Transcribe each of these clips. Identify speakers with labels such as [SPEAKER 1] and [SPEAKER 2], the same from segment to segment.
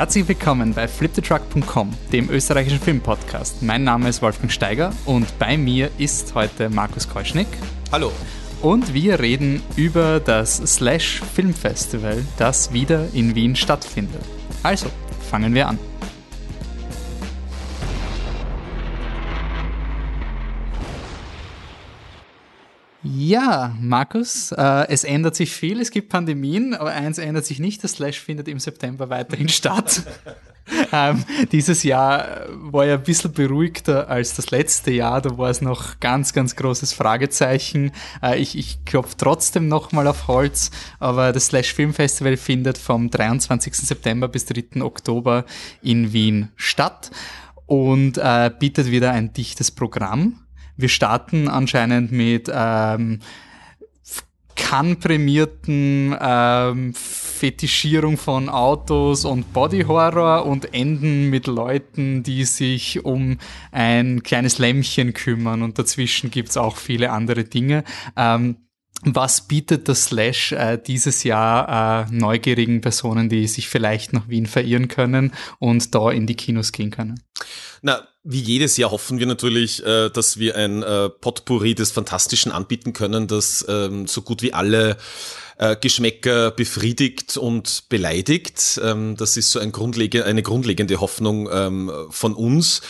[SPEAKER 1] Herzlich willkommen bei fliptetruck.com, dem österreichischen Filmpodcast. Mein Name ist Wolfgang Steiger und bei mir ist heute Markus Keuschnick.
[SPEAKER 2] Hallo.
[SPEAKER 1] Und wir reden über das Slash Filmfestival, das wieder in Wien stattfindet. Also, fangen wir an. Ja, Markus, äh, es ändert sich viel, es gibt Pandemien, aber eins ändert sich nicht, das Slash findet im September weiterhin statt. ähm, dieses Jahr war ja ein bisschen beruhigter als das letzte Jahr, da war es noch ganz, ganz großes Fragezeichen. Äh, ich ich klopfe trotzdem nochmal auf Holz, aber das Slash Film Festival findet vom 23. September bis 3. Oktober in Wien statt und äh, bietet wieder ein dichtes Programm. Wir starten anscheinend mit ähm, Cannes-prämierten ähm, Fetischierung von Autos und Body Horror und enden mit Leuten, die sich um ein kleines Lämmchen kümmern und dazwischen gibt's auch viele andere Dinge. Ähm, was bietet das Slash äh, dieses Jahr äh, neugierigen Personen, die sich vielleicht nach Wien verirren können und da in die Kinos gehen können?
[SPEAKER 2] Na, wie jedes Jahr hoffen wir natürlich, äh, dass wir ein äh, Potpourri des Fantastischen anbieten können, das ähm, so gut wie alle äh, Geschmäcker befriedigt und beleidigt. Ähm, das ist so ein grundlegende, eine grundlegende Hoffnung ähm, von uns.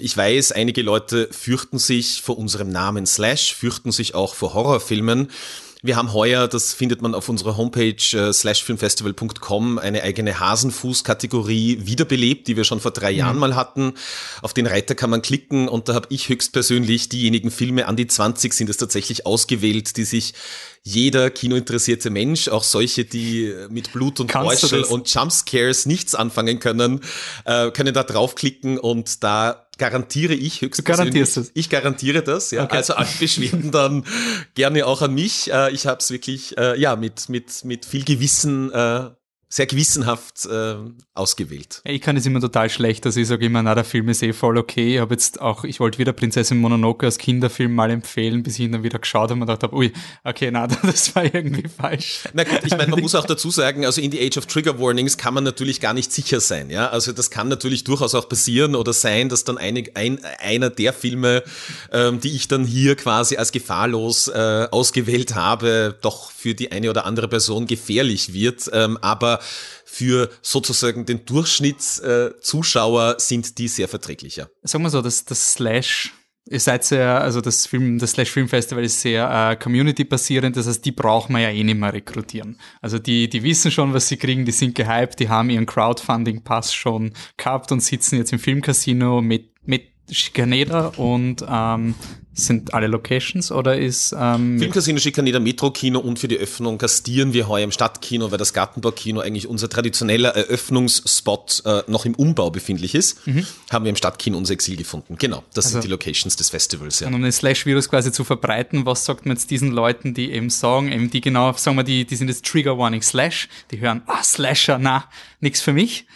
[SPEAKER 2] Ich weiß, einige Leute fürchten sich vor unserem Namen Slash, fürchten sich auch vor Horrorfilmen. Wir haben heuer, das findet man auf unserer Homepage äh, slashfilmfestival.com, eine eigene Hasenfuß-Kategorie wiederbelebt, die wir schon vor drei mhm. Jahren mal hatten. Auf den Reiter kann man klicken und da habe ich höchstpersönlich diejenigen Filme, an die 20 sind es tatsächlich ausgewählt, die sich jeder kinointeressierte Mensch, auch solche, die mit Blut und Räuschel und Jumpscares nichts anfangen können, äh, können da draufklicken und da garantiere ich höchstens.
[SPEAKER 1] Du garantierst es.
[SPEAKER 2] Ich garantiere das, ja. Okay. Also alle Beschwerden dann gerne auch an mich. Äh, ich habe es wirklich äh, ja mit mit mit viel Gewissen äh, sehr gewissenhaft äh, ausgewählt.
[SPEAKER 1] Ich kann es immer total schlecht, dass ich sage immer, na, der Film ist eh voll okay. Ich habe jetzt auch, ich wollte wieder Prinzessin Mononoke als Kinderfilm mal empfehlen, bis ich ihn dann wieder geschaut habe und gedacht habe, ui, okay, na, das war irgendwie falsch.
[SPEAKER 2] Na gut, ich meine, man muss auch dazu sagen, also in the Age of Trigger Warnings kann man natürlich gar nicht sicher sein, ja. Also das kann natürlich durchaus auch passieren oder sein, dass dann einig, ein, einer der Filme, ähm, die ich dann hier quasi als gefahrlos äh, ausgewählt habe, doch für die eine oder andere Person gefährlich wird. Ähm, aber für sozusagen den Durchschnittszuschauer äh, sind die sehr verträglicher.
[SPEAKER 1] Sagen wir so, das, das Slash Ihr seid sehr, also das Film, das Slash Film Festival ist sehr äh, community-basierend, das heißt, die braucht man ja eh nicht mehr rekrutieren. Also die, die wissen schon, was sie kriegen, die sind gehypt, die haben ihren Crowdfunding-Pass schon gehabt und sitzen jetzt im Filmcasino mit, mit Schikaneda und ähm, sind alle Locations oder ist
[SPEAKER 2] ähm Filmcasino, Schikaneder, Metro-Kino und für die Öffnung gastieren wir heuer im Stadtkino, weil das Gartenbaukino eigentlich unser traditioneller Eröffnungsspot äh, noch im Umbau befindlich ist, mhm. haben wir im Stadtkino unser Exil gefunden. Genau, das also, sind die Locations des Festivals.
[SPEAKER 1] Ja. Und um den Slash-Virus quasi zu verbreiten, was sagt man jetzt diesen Leuten, die eben sagen, eben die genau, sagen wir, die, die sind jetzt Trigger Warning Slash, die hören, ah, Slasher, na, nix für mich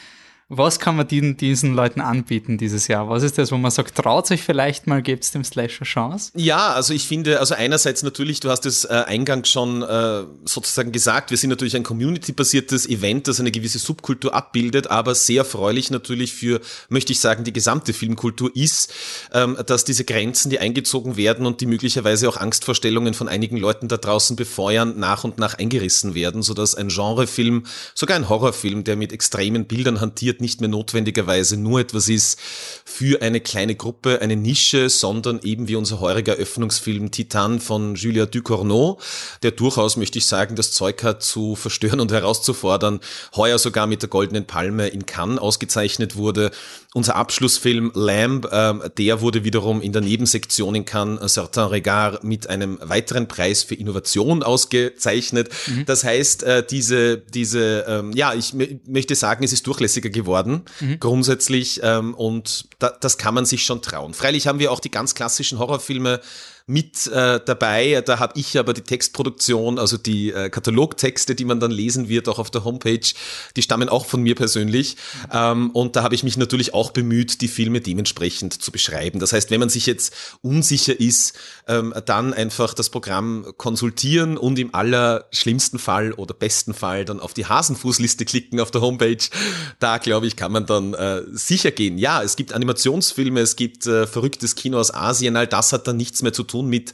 [SPEAKER 1] was kann man diesen, diesen Leuten anbieten dieses Jahr? Was ist das, wo man sagt, traut sich vielleicht mal, gebt es dem Slasher Chance?
[SPEAKER 2] Ja, also ich finde, also einerseits natürlich, du hast es äh, eingangs schon äh, sozusagen gesagt, wir sind natürlich ein community-basiertes Event, das eine gewisse Subkultur abbildet, aber sehr erfreulich natürlich für, möchte ich sagen, die gesamte Filmkultur ist, ähm, dass diese Grenzen, die eingezogen werden und die möglicherweise auch Angstvorstellungen von einigen Leuten da draußen befeuern, nach und nach eingerissen werden, sodass ein Genrefilm, sogar ein Horrorfilm, der mit extremen Bildern hantiert, nicht mehr notwendigerweise nur etwas ist für eine kleine Gruppe, eine Nische, sondern eben wie unser heuriger Öffnungsfilm Titan von Julia Ducournau, der durchaus, möchte ich sagen, das Zeug hat zu verstören und herauszufordern, heuer sogar mit der Goldenen Palme in Cannes ausgezeichnet wurde. Unser Abschlussfilm Lamb, äh, der wurde wiederum in der Nebensektion in Cannes Certain Regard mit einem weiteren Preis für Innovation ausgezeichnet. Mhm. Das heißt, äh, diese, diese, ähm, ja, ich möchte sagen, es ist durchlässiger geworden geworden, mhm. grundsätzlich. Ähm, und da, das kann man sich schon trauen. Freilich haben wir auch die ganz klassischen Horrorfilme mit äh, dabei. Da habe ich aber die Textproduktion, also die äh, Katalogtexte, die man dann lesen wird, auch auf der Homepage, die stammen auch von mir persönlich. Ähm, und da habe ich mich natürlich auch bemüht, die Filme dementsprechend zu beschreiben. Das heißt, wenn man sich jetzt unsicher ist, ähm, dann einfach das Programm konsultieren und im allerschlimmsten Fall oder besten Fall dann auf die Hasenfußliste klicken auf der Homepage. Da, glaube ich, kann man dann äh, sicher gehen. Ja, es gibt Animationsfilme, es gibt äh, verrücktes Kino aus Asien, all das hat dann nichts mehr zu tun mit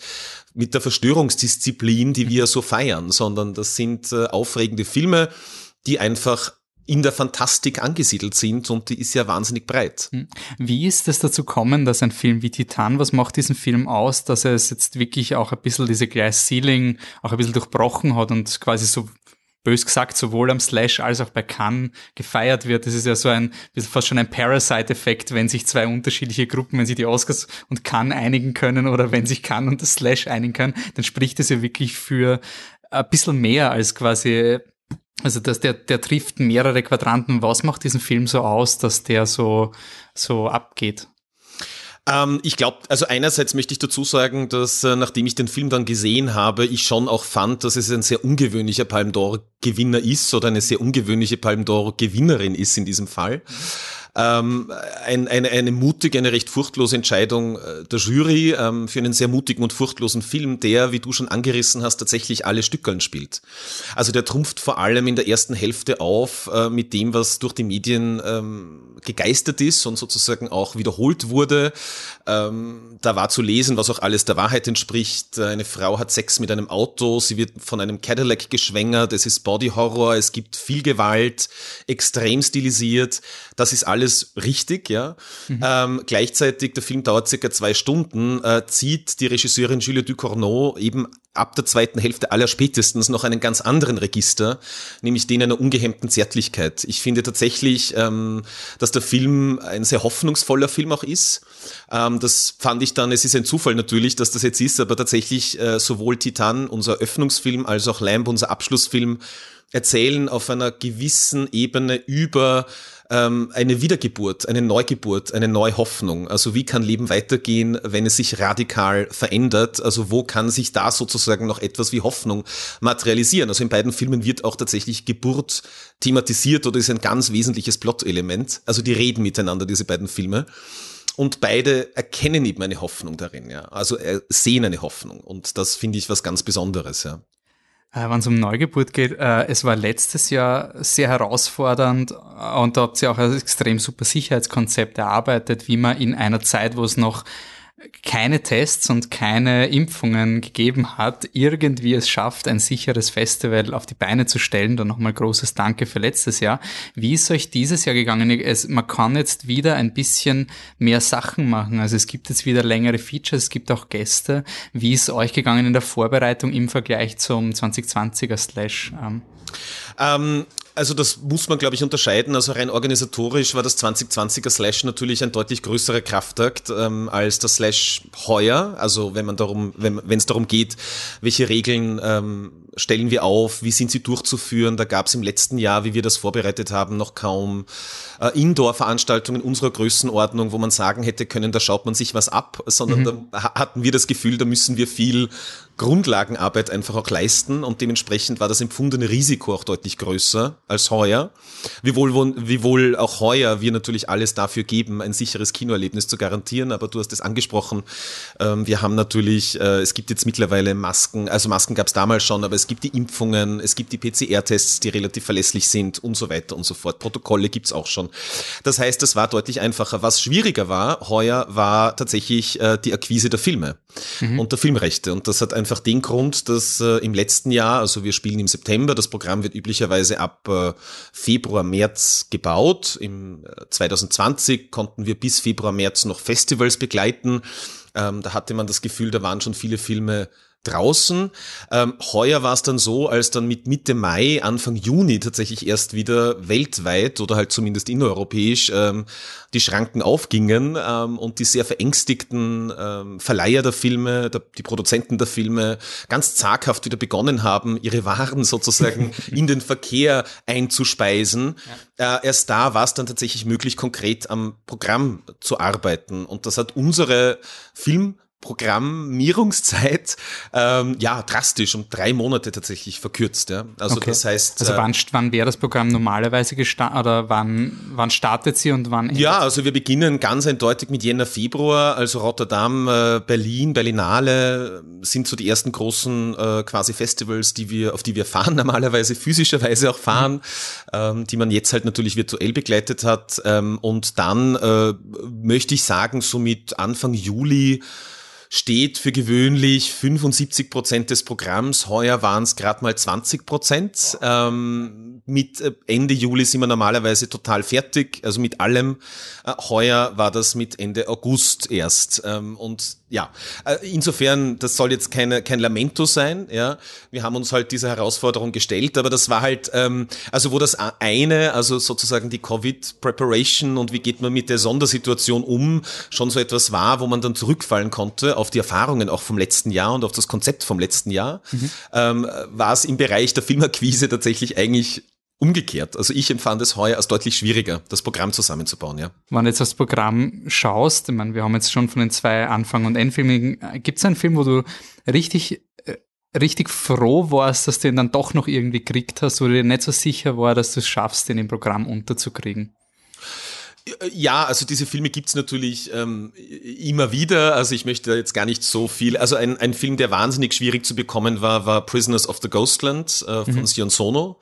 [SPEAKER 2] mit der Verstörungsdisziplin, die wir so feiern, sondern das sind äh, aufregende Filme, die einfach in der Fantastik angesiedelt sind und die ist ja wahnsinnig breit. Hm.
[SPEAKER 1] Wie ist es dazu kommen, dass ein Film wie Titan, was macht diesen Film aus, dass er es jetzt wirklich auch ein bisschen diese Glass Ceiling auch ein bisschen durchbrochen hat und quasi so bös gesagt sowohl am Slash als auch bei Cannes gefeiert wird. Das ist ja so ein, fast schon ein Parasite-Effekt, wenn sich zwei unterschiedliche Gruppen, wenn sich die Oscars und Cannes einigen können oder wenn sich Cannes und das Slash einigen können, dann spricht es ja wirklich für ein bisschen mehr als quasi also dass der, der trifft mehrere Quadranten. Was macht diesen Film so aus, dass der so, so abgeht?
[SPEAKER 2] Ähm, ich glaube, also einerseits möchte ich dazu sagen, dass äh, nachdem ich den Film dann gesehen habe, ich schon auch fand, dass es ein sehr ungewöhnlicher Palm d'Or Gewinner ist oder eine sehr ungewöhnliche Palm d'Or Gewinnerin ist in diesem Fall. Ähm, ein, eine, eine mutige, eine recht furchtlose Entscheidung äh, der Jury ähm, für einen sehr mutigen und furchtlosen Film, der, wie du schon angerissen hast, tatsächlich alle Stückeln spielt. Also der trumpft vor allem in der ersten Hälfte auf äh, mit dem, was durch die Medien ähm, gegeistert ist und sozusagen auch wiederholt wurde. Ähm, da war zu lesen, was auch alles der Wahrheit entspricht. Eine Frau hat Sex mit einem Auto, sie wird von einem Cadillac geschwängert, es ist Body Horror, es gibt viel Gewalt, extrem stilisiert. Das ist alles alles richtig, ja. Mhm. Ähm, gleichzeitig, der Film dauert circa zwei Stunden, äh, zieht die Regisseurin Julie Ducournau eben ab der zweiten Hälfte aller spätestens noch einen ganz anderen Register, nämlich den einer ungehemmten Zärtlichkeit. Ich finde tatsächlich, ähm, dass der Film ein sehr hoffnungsvoller Film auch ist. Ähm, das fand ich dann, es ist ein Zufall natürlich, dass das jetzt ist, aber tatsächlich äh, sowohl Titan, unser Öffnungsfilm, als auch Lamb, unser Abschlussfilm, erzählen auf einer gewissen Ebene über ähm, eine Wiedergeburt, eine Neugeburt, eine Neuhoffnung. Also wie kann Leben weitergehen, wenn es sich radikal verändert? Also wo kann sich da sozusagen noch etwas wie Hoffnung materialisieren? Also in beiden Filmen wird auch tatsächlich Geburt thematisiert oder ist ein ganz wesentliches Plot-Element. Also die reden miteinander, diese beiden Filme und beide erkennen eben eine Hoffnung darin, ja. Also äh, sehen eine Hoffnung und das finde ich was ganz Besonderes, ja.
[SPEAKER 1] Äh, Wenn es um Neugeburt geht, äh, es war letztes Jahr sehr herausfordernd und da habt ihr auch ein extrem super Sicherheitskonzept erarbeitet, wie man in einer Zeit, wo es noch keine Tests und keine Impfungen gegeben hat, irgendwie es schafft, ein sicheres Festival auf die Beine zu stellen. Dann nochmal großes Danke für letztes Jahr. Wie ist euch dieses Jahr gegangen? Es, man kann jetzt wieder ein bisschen mehr Sachen machen. Also es gibt jetzt wieder längere Features, es gibt auch Gäste. Wie ist euch gegangen in der Vorbereitung im Vergleich zum 2020er Slash?
[SPEAKER 2] Ähm? Also das muss man, glaube ich, unterscheiden. Also rein organisatorisch war das 2020er Slash natürlich ein deutlich größerer Kraftakt ähm, als das Slash heuer. Also wenn man darum, wenn es darum geht, welche Regeln ähm, stellen wir auf, wie sind sie durchzuführen. Da gab es im letzten Jahr, wie wir das vorbereitet haben, noch kaum äh, Indoor-Veranstaltungen unserer Größenordnung, wo man sagen hätte können, da schaut man sich was ab, sondern mhm. da hatten wir das Gefühl, da müssen wir viel Grundlagenarbeit einfach auch leisten und dementsprechend war das empfundene Risiko auch deutlich größer als heuer. Wiewohl, wiewohl auch heuer wir natürlich alles dafür geben, ein sicheres Kinoerlebnis zu garantieren, aber du hast es angesprochen, ähm, wir haben natürlich, äh, es gibt jetzt mittlerweile Masken, also Masken gab es damals schon, aber es gibt die Impfungen, es gibt die PCR-Tests, die relativ verlässlich sind und so weiter und so fort. Protokolle gibt's auch schon. Das heißt, es war deutlich einfacher. Was schwieriger war heuer, war tatsächlich äh, die Akquise der Filme mhm. und der Filmrechte und das hat ein einfach den Grund, dass äh, im letzten Jahr, also wir spielen im September, das Programm wird üblicherweise ab äh, Februar, März gebaut. Im äh, 2020 konnten wir bis Februar, März noch Festivals begleiten. Ähm, da hatte man das Gefühl, da waren schon viele Filme draußen. Ähm, heuer war es dann so, als dann mit Mitte Mai, Anfang Juni tatsächlich erst wieder weltweit oder halt zumindest innereuropäisch ähm, die Schranken aufgingen ähm, und die sehr verängstigten ähm, Verleiher der Filme, der, die Produzenten der Filme ganz zaghaft wieder begonnen haben, ihre Waren sozusagen in den Verkehr einzuspeisen. Ja. Äh, erst da war es dann tatsächlich möglich, konkret am Programm zu arbeiten. Und das hat unsere Film Programmierungszeit ähm, ja drastisch um drei Monate tatsächlich verkürzt. Ja. Also okay. das heißt.
[SPEAKER 1] Also wann, äh, wann wäre das Programm normalerweise gestartet oder wann, wann startet sie und wann
[SPEAKER 2] endet? Ja, also wir beginnen ganz eindeutig mit Jänner, Februar. Also Rotterdam, äh, Berlin, Berlinale sind so die ersten großen äh, quasi Festivals, die wir, auf die wir fahren, normalerweise physischerweise auch fahren, mhm. ähm, die man jetzt halt natürlich virtuell begleitet hat. Ähm, und dann äh, möchte ich sagen, so mit Anfang Juli steht für gewöhnlich 75 Prozent des Programms. Heuer waren es gerade mal 20 Prozent. Ähm, mit äh, Ende Juli sind wir normalerweise total fertig, also mit allem. Äh, heuer war das mit Ende August erst. Ähm, und ja, äh, insofern, das soll jetzt keine, kein Lamento sein, ja. Wir haben uns halt dieser Herausforderung gestellt, aber das war halt, ähm, also wo das eine, also sozusagen die Covid-Preparation und wie geht man mit der Sondersituation um, schon so etwas war, wo man dann zurückfallen konnte auf die Erfahrungen auch vom letzten Jahr und auf das Konzept vom letzten Jahr, mhm. ähm, war es im Bereich der Filmakquise tatsächlich eigentlich umgekehrt. Also ich empfand es heuer als deutlich schwieriger, das Programm zusammenzubauen, ja.
[SPEAKER 1] Wenn du jetzt das Programm schaust, ich meine, wir haben jetzt schon von den zwei Anfang- und Endfilmen, gibt es einen Film, wo du richtig, äh, richtig froh warst, dass du ihn dann doch noch irgendwie gekriegt hast, wo du dir nicht so sicher war, dass du es schaffst, den im Programm unterzukriegen?
[SPEAKER 2] Ja, also diese Filme gibt's natürlich ähm, immer wieder. Also ich möchte jetzt gar nicht so viel. Also ein, ein Film, der wahnsinnig schwierig zu bekommen war, war Prisoners of the Ghostland äh, von mhm. Sion Sono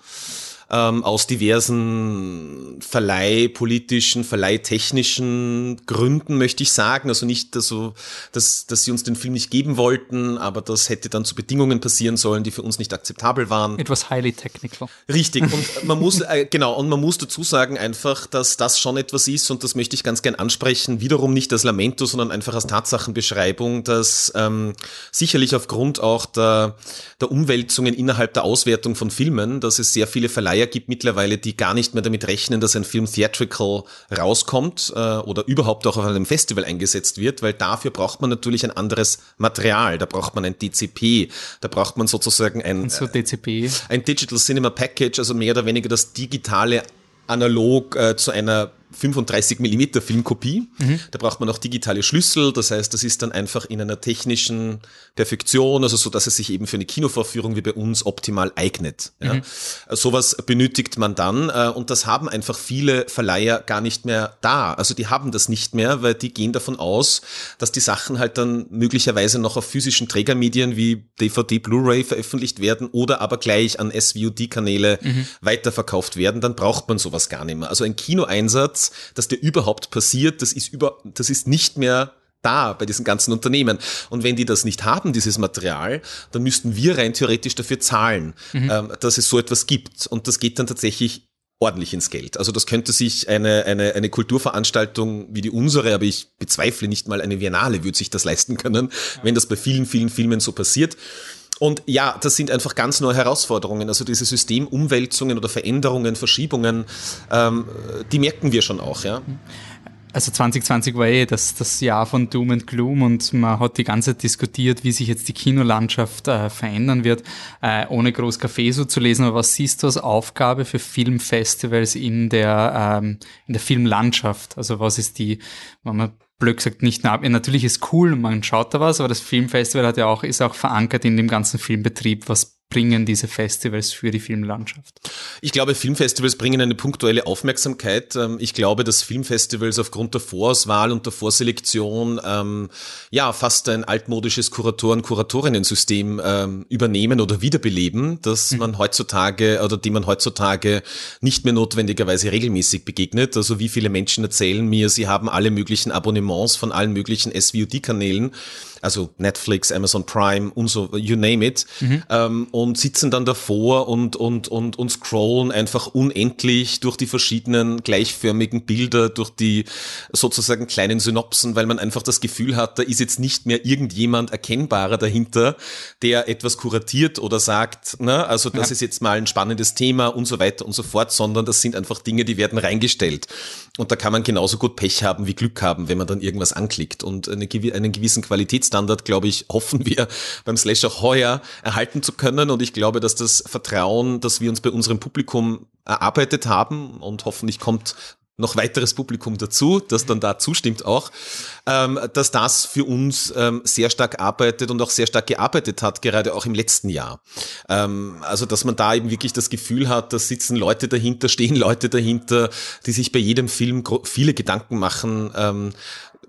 [SPEAKER 2] ähm, aus diversen verleihpolitischen, verleihtechnischen Gründen, möchte ich sagen. Also nicht, also, dass, dass sie uns den Film nicht geben wollten, aber das hätte dann zu Bedingungen passieren sollen, die für uns nicht akzeptabel waren.
[SPEAKER 1] Etwas highly technical.
[SPEAKER 2] Richtig. Und man muss, äh, genau, und man muss dazu sagen einfach, dass das schon etwas ist, und das möchte ich ganz gern ansprechen, wiederum nicht als Lamento, sondern einfach als Tatsachenbeschreibung, dass ähm, sicherlich aufgrund auch der, der Umwälzungen innerhalb der Auswertung von Filmen, dass es sehr viele Verleih Verleiher gibt mittlerweile, die gar nicht mehr damit rechnen, dass ein Film theatrical rauskommt äh, oder überhaupt auch auf einem Festival eingesetzt wird, weil dafür braucht man natürlich ein anderes Material. Da braucht man ein DCP, da braucht man sozusagen ein,
[SPEAKER 1] so DCP.
[SPEAKER 2] ein Digital Cinema Package, also mehr oder weniger das digitale analog äh, zu einer 35 mm Filmkopie. Mhm. Da braucht man auch digitale Schlüssel. Das heißt, das ist dann einfach in einer technischen Perfektion, also so, dass es sich eben für eine Kinovorführung wie bei uns optimal eignet. Ja. Mhm. Sowas benötigt man dann äh, und das haben einfach viele Verleiher gar nicht mehr da. Also die haben das nicht mehr, weil die gehen davon aus, dass die Sachen halt dann möglicherweise noch auf physischen Trägermedien wie DVD, Blu-ray veröffentlicht werden oder aber gleich an SVOD-Kanäle mhm. weiterverkauft werden. Dann braucht man sowas gar nicht mehr. Also ein Kinoeinsatz dass der überhaupt passiert, das ist über, das ist nicht mehr da bei diesen ganzen Unternehmen. Und wenn die das nicht haben, dieses Material, dann müssten wir rein theoretisch dafür zahlen, mhm. ähm, dass es so etwas gibt. Und das geht dann tatsächlich ordentlich ins Geld. Also das könnte sich eine, eine, eine Kulturveranstaltung wie die unsere, aber ich bezweifle nicht mal eine Biennale würde sich das leisten können, wenn das bei vielen, vielen Filmen so passiert. Und ja, das sind einfach ganz neue Herausforderungen. Also diese Systemumwälzungen oder Veränderungen, Verschiebungen, ähm, die merken wir schon auch, ja.
[SPEAKER 1] Also 2020 war eh das, das Jahr von Doom and Gloom und man hat die ganze Zeit diskutiert, wie sich jetzt die Kinolandschaft äh, verändern wird, äh, ohne groß Café so zu lesen. Aber was siehst du als Aufgabe für Filmfestivals in der, ähm, in der Filmlandschaft? Also was ist die, wenn man blöd gesagt nicht nah. Natürlich ist cool, man schaut da was, aber das Filmfestival hat ja auch, ist auch verankert in dem ganzen Filmbetrieb, was bringen diese Festivals für die Filmlandschaft?
[SPEAKER 2] Ich glaube, Filmfestivals bringen eine punktuelle Aufmerksamkeit. Ähm, ich glaube, dass Filmfestivals aufgrund der Vorauswahl und der Vorselektion ähm, ja fast ein altmodisches Kuratoren-Kuratorinnen-System ähm, übernehmen oder wiederbeleben, das mhm. man heutzutage oder die man heutzutage nicht mehr notwendigerweise regelmäßig begegnet. Also wie viele Menschen erzählen mir, sie haben alle möglichen Abonnements von allen möglichen SVOD-Kanälen also Netflix, Amazon Prime und so, you name it, mhm. ähm, und sitzen dann davor und, und, und, und scrollen einfach unendlich durch die verschiedenen gleichförmigen Bilder, durch die sozusagen kleinen Synopsen, weil man einfach das Gefühl hat, da ist jetzt nicht mehr irgendjemand erkennbarer dahinter, der etwas kuratiert oder sagt, ne, also das ja. ist jetzt mal ein spannendes Thema und so weiter und so fort, sondern das sind einfach Dinge, die werden reingestellt. Und da kann man genauso gut Pech haben wie Glück haben, wenn man dann irgendwas anklickt und eine, einen gewissen Qualitätsstandard Standard, glaube ich, hoffen wir beim Slash auch heuer erhalten zu können. Und ich glaube, dass das Vertrauen, das wir uns bei unserem Publikum erarbeitet haben und hoffentlich kommt noch weiteres Publikum dazu, das dann da zustimmt auch, ähm, dass das für uns ähm, sehr stark arbeitet und auch sehr stark gearbeitet hat, gerade auch im letzten Jahr. Ähm, also dass man da eben wirklich das Gefühl hat, da sitzen Leute dahinter, stehen Leute dahinter, die sich bei jedem Film viele Gedanken machen, ähm,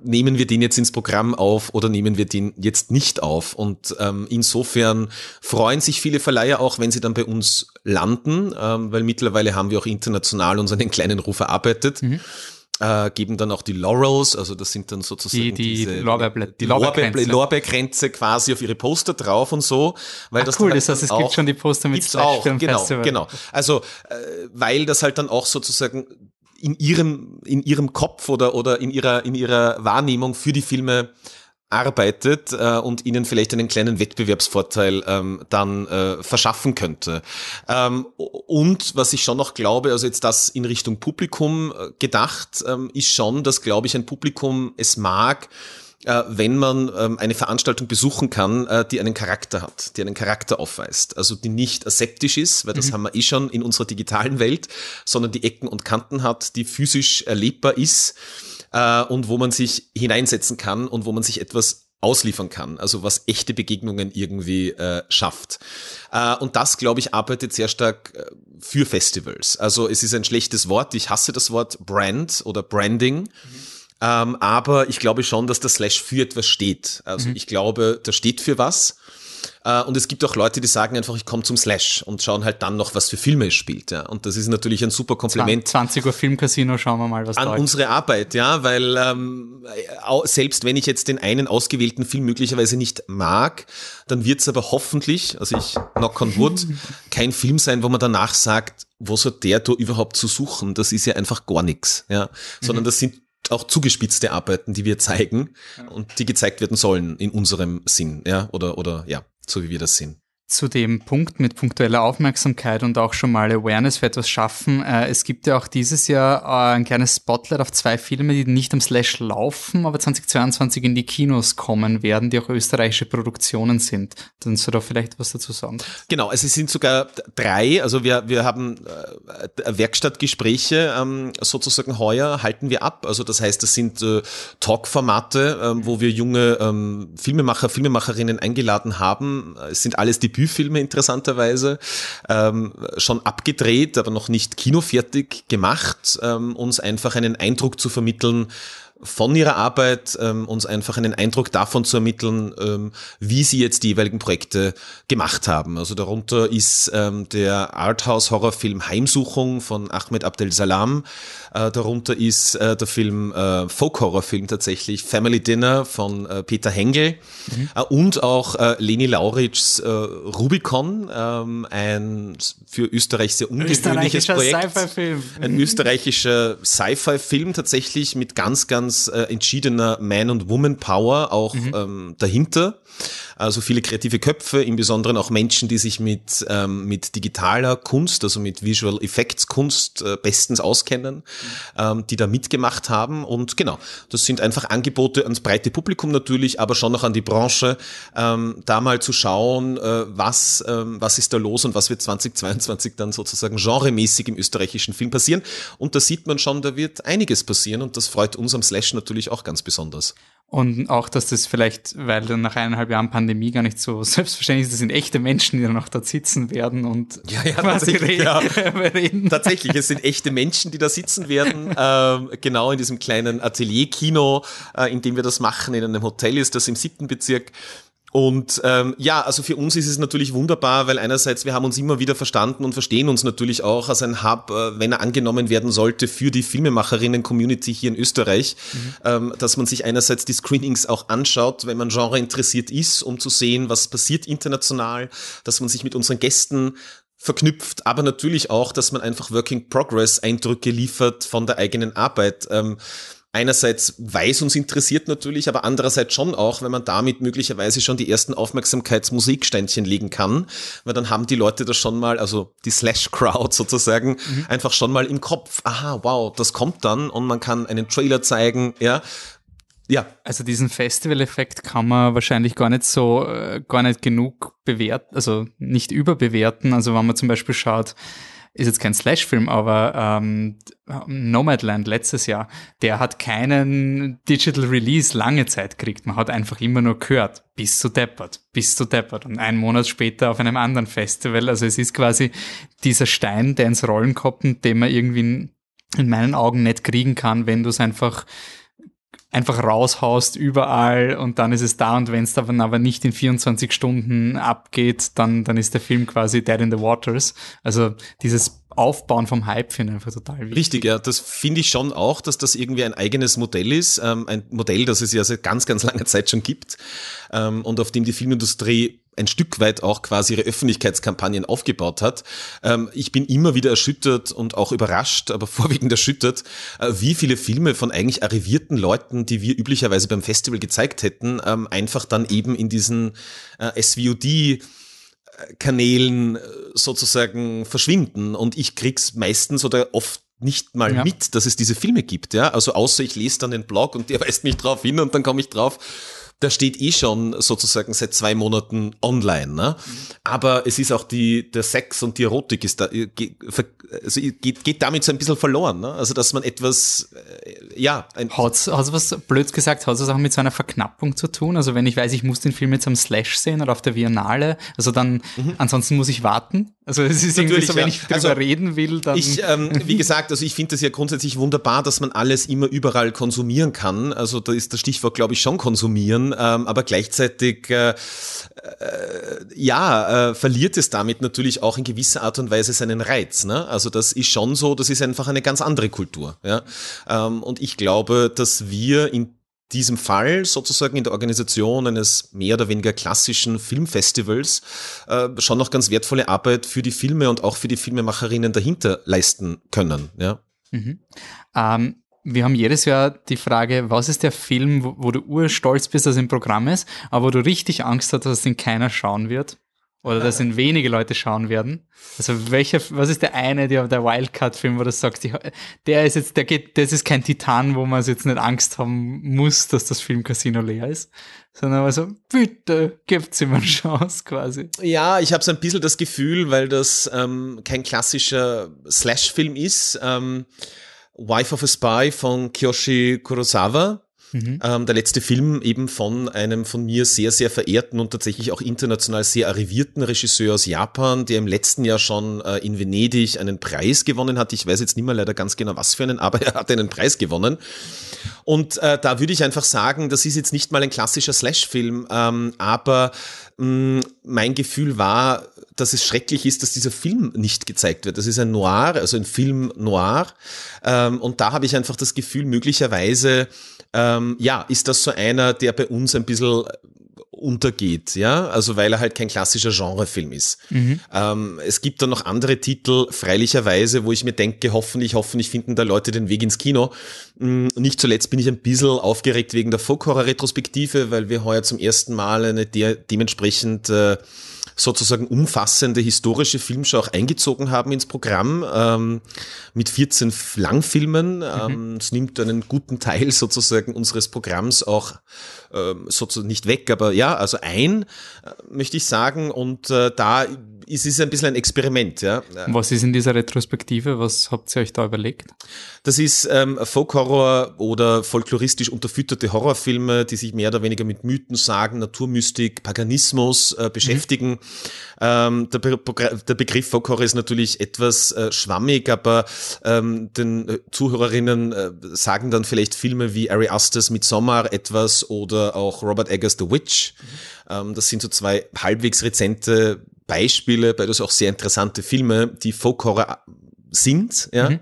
[SPEAKER 2] nehmen wir den jetzt ins Programm auf oder nehmen wir den jetzt nicht auf? Und ähm, insofern freuen sich viele Verleiher auch, wenn sie dann bei uns landen, ähm, weil mittlerweile haben wir auch international unseren kleinen Ruf erarbeitet. Mhm. Äh, geben dann auch die Laurels, also das sind dann sozusagen
[SPEAKER 1] die, die
[SPEAKER 2] diese,
[SPEAKER 1] Lorbeerblätter,
[SPEAKER 2] die Lorbeerkränze. Lorbeerkränze quasi auf ihre Poster drauf und so, weil
[SPEAKER 1] ah,
[SPEAKER 2] das
[SPEAKER 1] cool, das heißt, es gibt schon die Poster mit
[SPEAKER 2] gibt's auch, genau, Festival. genau. Also äh, weil das halt dann auch sozusagen in ihrem, in ihrem Kopf oder, oder in ihrer, in ihrer Wahrnehmung für die Filme arbeitet äh, und ihnen vielleicht einen kleinen Wettbewerbsvorteil ähm, dann äh, verschaffen könnte. Ähm, und was ich schon noch glaube, also jetzt das in Richtung Publikum äh, gedacht, ähm, ist schon, dass, glaube ich, ein Publikum es mag, wenn man ähm, eine Veranstaltung besuchen kann, äh, die einen Charakter hat, die einen Charakter aufweist. Also die nicht aseptisch ist, weil das mhm. haben wir eh schon in unserer digitalen Welt, sondern die Ecken und Kanten hat, die physisch erlebbar ist äh, und wo man sich hineinsetzen kann und wo man sich etwas ausliefern kann, also was echte Begegnungen irgendwie äh, schafft. Äh, und das, glaube ich, arbeitet sehr stark äh, für Festivals. Also es ist ein schlechtes Wort, ich hasse das Wort Brand oder Branding. Mhm ähm, aber ich glaube schon, dass der Slash für etwas steht. Also mhm. ich glaube, der steht für was. Äh, und es gibt auch Leute, die sagen einfach, ich komme zum Slash und schauen halt dann noch, was für Filme es spielt. Ja. Und das ist natürlich ein super Kompliment.
[SPEAKER 1] 20 Uhr Filmcasino, schauen wir mal, was
[SPEAKER 2] An läuft. unsere Arbeit, ja, weil ähm, selbst wenn ich jetzt den einen ausgewählten Film möglicherweise nicht mag, dann wird es aber hoffentlich, also ich knock on wood, kein Film sein, wo man danach sagt, was hat der da überhaupt zu suchen? Das ist ja einfach gar nichts, ja. Sondern mhm. das sind auch zugespitzte Arbeiten, die wir zeigen und die gezeigt werden sollen in unserem Sinn, ja, oder, oder, ja, so wie wir das sehen
[SPEAKER 1] zu dem Punkt mit punktueller Aufmerksamkeit und auch schon mal Awareness für etwas schaffen. Äh, es gibt ja auch dieses Jahr äh, ein kleines Spotlight auf zwei Filme, die nicht am Slash laufen, aber 2022 in die Kinos kommen werden, die auch österreichische Produktionen sind. Dann soll da vielleicht was dazu sagen.
[SPEAKER 2] Genau, es sind sogar drei. Also wir, wir haben äh, Werkstattgespräche ähm, sozusagen heuer, halten wir ab. Also das heißt, das sind Talk-Formate, äh, wo wir junge ähm, Filmemacher, Filmemacherinnen eingeladen haben. Es sind alles die Debütfilme interessanterweise, ähm, schon abgedreht, aber noch nicht kinofertig gemacht, ähm, uns einfach einen Eindruck zu vermitteln, von ihrer Arbeit ähm, uns einfach einen Eindruck davon zu ermitteln, ähm, wie sie jetzt die jeweiligen Projekte gemacht haben. Also darunter ist ähm, der Arthouse-Horrorfilm Heimsuchung von Ahmed Abdel Salam. Äh, darunter ist äh, der Film äh, Folk-Horrorfilm tatsächlich Family Dinner von äh, Peter Hengel mhm. Äh, und auch äh, Leni Lauritschs äh, Rubicon, ähm, ein für Österreich sehr ungewöhnliches Projekt. Ein österreichischer Sci-Fi-Film tatsächlich mit ganz, ganz ganz äh, entschiedener Man- und Woman-Power auch mhm. ähm, dahinter. Also viele kreative Köpfe, im Besonderen auch Menschen, die sich mit, ähm, mit digitaler Kunst, also mit Visual Effects Kunst äh, bestens auskennen, mhm. ähm, die da mitgemacht haben. Und genau, das sind einfach Angebote ans breite Publikum natürlich, aber schon noch an die Branche, ähm, da mal zu schauen, äh, was, ähm, was ist da los und was wird 2022 dann sozusagen genremäßig im österreichischen Film passieren. Und da sieht man schon, da wird einiges passieren und das freut uns am Slash natürlich auch ganz besonders.
[SPEAKER 1] Und auch, dass das vielleicht, weil dann nach eineinhalb Jahren Pandemie gar nicht so selbstverständlich ist, das sind echte Menschen, die dann auch dort sitzen werden und
[SPEAKER 2] ja, ja, tatsächlich, ja. reden. Tatsächlich, es sind echte Menschen, die da sitzen werden, ähm, genau in diesem kleinen Atelierkino, äh, in dem wir das machen, in einem Hotel ist das im siebten Bezirk. Und ähm, ja, also für uns ist es natürlich wunderbar, weil einerseits wir haben uns immer wieder verstanden und verstehen uns natürlich auch als ein Hub, äh, wenn er angenommen werden sollte für die Filmemacherinnen-Community hier in Österreich, mhm. ähm, dass man sich einerseits die Screenings auch anschaut, wenn man Genre interessiert ist, um zu sehen, was passiert international, dass man sich mit unseren Gästen verknüpft, aber natürlich auch, dass man einfach Working Progress Eindrücke liefert von der eigenen Arbeit. Ähm, einerseits, weil es uns interessiert natürlich, aber andererseits schon auch, wenn man damit möglicherweise schon die ersten Aufmerksamkeitsmusiksteinchen legen kann, weil dann haben die Leute das schon mal, also die Slash-Crowd sozusagen, mhm. einfach schon mal im Kopf, aha, wow, das kommt dann und man kann einen Trailer zeigen, ja,
[SPEAKER 1] ja. Also diesen Festival-Effekt kann man wahrscheinlich gar nicht so, äh, gar nicht genug bewerten, also nicht überbewerten. Also wenn man zum Beispiel schaut, ist jetzt kein Slash-Film, aber ähm, Nomadland letztes Jahr, der hat keinen Digital Release lange Zeit gekriegt. Man hat einfach immer nur gehört, bis zu deppert, bis zu deppert. Und einen Monat später auf einem anderen Festival. Also es ist quasi dieser Stein, der ins Rollen kommt, den man irgendwie in meinen Augen nicht kriegen kann, wenn du es einfach einfach raushaust überall und dann ist es da und wenn es dann aber nicht in 24 Stunden abgeht, dann, dann ist der Film quasi dead in the waters. Also dieses Aufbauen vom Hype finde ich einfach total wichtig.
[SPEAKER 2] Richtig, ja, das finde ich schon auch, dass das irgendwie ein eigenes Modell ist, ähm, ein Modell, das es ja seit ganz, ganz langer Zeit schon gibt ähm, und auf dem die Filmindustrie ein Stück weit auch quasi ihre Öffentlichkeitskampagnen aufgebaut hat. Ähm, ich bin immer wieder erschüttert und auch überrascht, aber vorwiegend erschüttert, äh, wie viele Filme von eigentlich arrivierten Leuten, die wir üblicherweise beim Festival gezeigt hätten, ähm, einfach dann eben in diesen äh, SVOD Kanälen äh, sozusagen verschwinden und ich krieg's meistens oder oft nicht mal ja. mit, dass es diese Filme gibt, ja. Also außer ich lese dann den Blog und der weist mich drauf hin und dann komme ich drauf der steht eh schon sozusagen seit zwei Monaten online. Ne? Mhm. Aber es ist auch die, der Sex und die Erotik ist da, äh, also geht, geht damit so ein bisschen verloren. Ne? Also dass man etwas, äh, ja.
[SPEAKER 1] Hat es was, blöd gesagt, hat es auch mit so einer Verknappung zu tun? Also wenn ich weiß, ich muss den Film jetzt am Slash sehen oder auf der Biennale, also dann, mhm. ansonsten muss ich warten. Also es ist Natürlich, irgendwie so, wenn ich darüber also, reden will, dann.
[SPEAKER 2] Ich, ähm, wie gesagt, also ich finde es ja grundsätzlich wunderbar, dass man alles immer überall konsumieren kann. Also da ist das Stichwort, glaube ich, schon konsumieren ähm, aber gleichzeitig äh, äh, ja, äh, verliert es damit natürlich auch in gewisser Art und Weise seinen Reiz. Ne? Also das ist schon so, das ist einfach eine ganz andere Kultur. Ja? Ähm, und ich glaube, dass wir in diesem Fall sozusagen in der Organisation eines mehr oder weniger klassischen Filmfestivals äh, schon noch ganz wertvolle Arbeit für die Filme und auch für die Filmemacherinnen dahinter leisten können. Ja.
[SPEAKER 1] Mhm. Ähm, wir haben jedes Jahr die Frage, was ist der Film, wo, wo du urstolz bist, dass er im Programm ist, aber wo du richtig Angst hast, dass den keiner schauen wird? Oder dass ihn wenige Leute schauen werden. Also welcher, was ist der eine, der, der Wildcard-Film, wo du sagst, der ist jetzt, der geht, das ist kein Titan, wo man jetzt nicht Angst haben muss, dass das Filmcasino leer ist, sondern also bitte gibt's ihm eine Chance quasi.
[SPEAKER 2] Ja, ich habe so ein bisschen das Gefühl, weil das ähm, kein klassischer Slash-Film ist. Ähm, Wife of a Spy von Kiyoshi Kurosawa. Mhm. Ähm, der letzte Film eben von einem von mir sehr, sehr verehrten und tatsächlich auch international sehr arrivierten Regisseur aus Japan, der im letzten Jahr schon äh, in Venedig einen Preis gewonnen hat. Ich weiß jetzt nicht mehr leider ganz genau, was für einen, aber er hat einen Preis gewonnen. Und äh, da würde ich einfach sagen, das ist jetzt nicht mal ein klassischer Slash-Film, ähm, aber mh, mm, mein Gefühl war, dass es schrecklich ist, dass dieser Film nicht gezeigt wird. Das ist ein Noir, also ein Film Noir. Ähm, und da habe ich einfach das Gefühl, möglicherweise, ähm, ja, ist das so einer, der bei uns ein bisschen untergeht, ja, also weil er halt kein klassischer Genrefilm ist. Mhm. Ähm, es gibt dann noch andere Titel, freilicherweise, wo ich mir denke, hoffentlich, hoffentlich finden da Leute den Weg ins Kino. Mhm, nicht zuletzt bin ich ein bisschen aufgeregt wegen der Folk-Horror-Retrospektive, weil wir heuer zum ersten Mal eine de dementsprechend äh, sozusagen umfassende historische Filmschau auch eingezogen haben ins Programm ähm, mit 14 Langfilmen. Mhm. Ähm, es nimmt einen guten Teil sozusagen unseres Programms auch ähm, sozusagen nicht weg, aber ja, also ein, äh, möchte ich sagen. Und äh, da ist es ein bisschen ein Experiment. Ja.
[SPEAKER 1] Was ist in dieser Retrospektive? Was habt ihr euch da überlegt?
[SPEAKER 2] Das ist ähm, Folk-Horror oder folkloristisch unterfütterte Horrorfilme, die sich mehr oder weniger mit Mythen, Sagen, Naturmystik, Paganismus äh, beschäftigen. Mhm. Ähm, der, Be der, Begriff Folk-Horror ist natürlich etwas äh, schwammig, aber ähm, den äh, Zuhörerinnen äh, sagen dann vielleicht Filme wie Ari Asters Midsommar etwas oder auch Robert Eggers The Witch. Mhm. Ähm, das sind so zwei halbwegs rezente Beispiele, beides auch sehr interessante Filme, die Folk-Horror sind. Ja? Mhm.